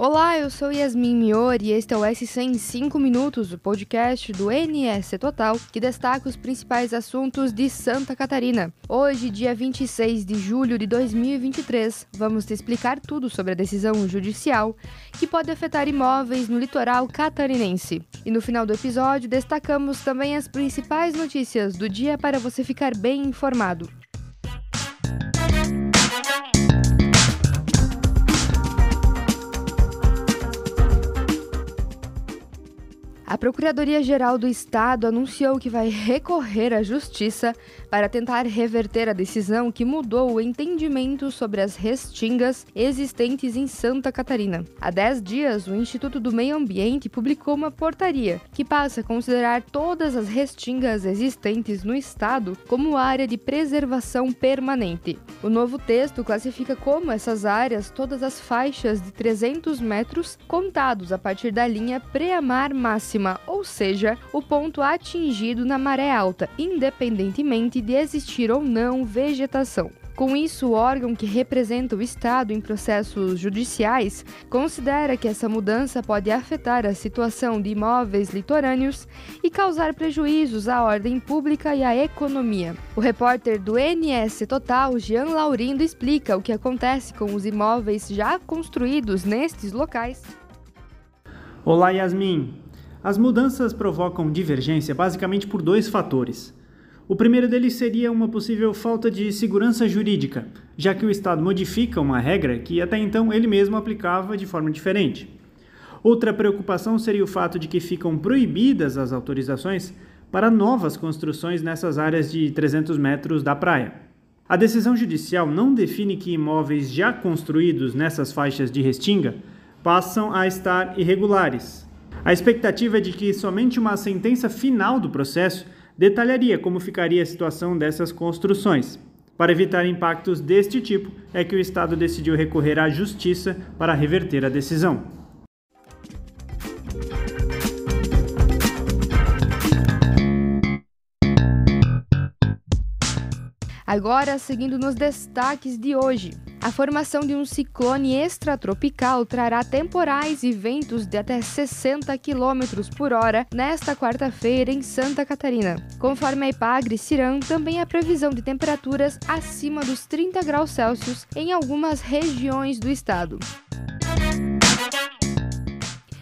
Olá, eu sou Yasmin Miori e este é o S100 em 5 minutos, o podcast do NS Total, que destaca os principais assuntos de Santa Catarina. Hoje, dia 26 de julho de 2023, vamos te explicar tudo sobre a decisão judicial que pode afetar imóveis no litoral catarinense. E no final do episódio, destacamos também as principais notícias do dia para você ficar bem informado. A Procuradoria-Geral do Estado anunciou que vai recorrer à Justiça para tentar reverter a decisão que mudou o entendimento sobre as restingas existentes em Santa Catarina. Há 10 dias, o Instituto do Meio Ambiente publicou uma portaria que passa a considerar todas as restingas existentes no estado como área de preservação permanente. O novo texto classifica como essas áreas todas as faixas de 300 metros contados a partir da linha pré-amar máxima máxima, ou seja, o ponto atingido na maré alta, independentemente de existir ou não vegetação. Com isso, o órgão que representa o Estado em processos judiciais considera que essa mudança pode afetar a situação de imóveis litorâneos e causar prejuízos à ordem pública e à economia. O repórter do NS Total, Jean Laurindo, explica o que acontece com os imóveis já construídos nestes locais. Olá, Yasmin. As mudanças provocam divergência basicamente por dois fatores. O primeiro deles seria uma possível falta de segurança jurídica, já que o Estado modifica uma regra que até então ele mesmo aplicava de forma diferente. Outra preocupação seria o fato de que ficam proibidas as autorizações para novas construções nessas áreas de 300 metros da praia. A decisão judicial não define que imóveis já construídos nessas faixas de restinga passam a estar irregulares, a expectativa é de que somente uma sentença final do processo detalharia como ficaria a situação dessas construções. Para evitar impactos deste tipo, é que o Estado decidiu recorrer à Justiça para reverter a decisão. Agora, seguindo nos destaques de hoje. A formação de um ciclone extratropical trará temporais e ventos de até 60 km por hora nesta quarta-feira em Santa Catarina. Conforme a Ipagre Ciran, também há previsão de temperaturas acima dos 30 graus Celsius em algumas regiões do estado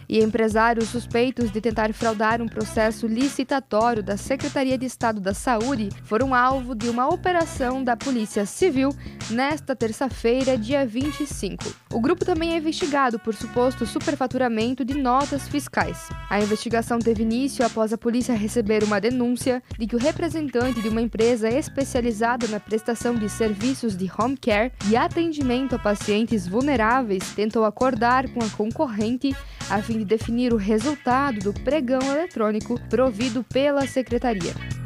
e empresários suspeitos de tentar fraudar um processo licitatório da Secretaria de Estado da Saúde foram alvo de uma operação da Polícia Civil nesta terça-feira, dia 25. O grupo também é investigado por suposto superfaturamento de notas fiscais. A investigação teve início após a polícia receber uma denúncia de que o representante de uma empresa especializada na prestação de serviços de home care e atendimento a pacientes vulneráveis tentou acordar com a concorrente a fim de definir o resultado do pregão eletrônico provido pela secretaria.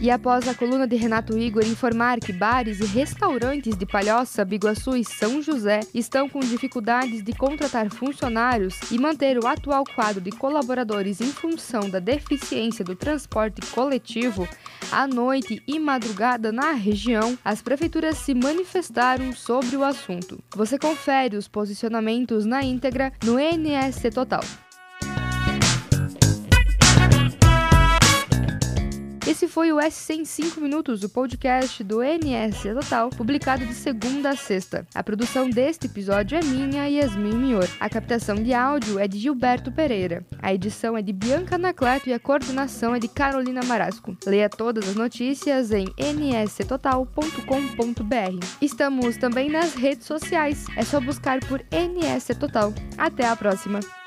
E após a coluna de Renato Igor informar que bares e restaurantes de Palhoça, Biguaçu e São José estão com dificuldades de contratar funcionários e manter o atual quadro de colaboradores em função da deficiência do transporte coletivo, à noite e madrugada na região, as prefeituras se manifestaram sobre o assunto. Você confere os posicionamentos na íntegra no NSC Total. Esse foi o SC em 5 minutos, o podcast do NS Total, publicado de segunda a sexta. A produção deste episódio é minha e Yasmin Mior. A captação de áudio é de Gilberto Pereira. A edição é de Bianca Anacleto e a coordenação é de Carolina Marasco. Leia todas as notícias em nstotal.com.br. Estamos também nas redes sociais. É só buscar por NS Total. Até a próxima!